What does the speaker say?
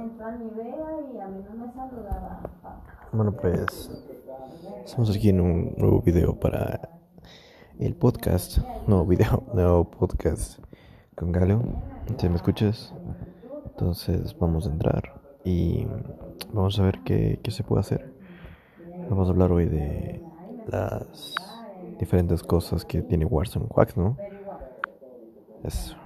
entró a y a mí no me saludaba. Bueno, pues estamos aquí en un nuevo video para el podcast. Nuevo video, nuevo podcast con Galo. ¿Te me escuchas? Entonces vamos a entrar y vamos a ver qué, qué se puede hacer. Vamos a hablar hoy de las diferentes cosas que tiene Warzone Quacks, ¿no? Eso.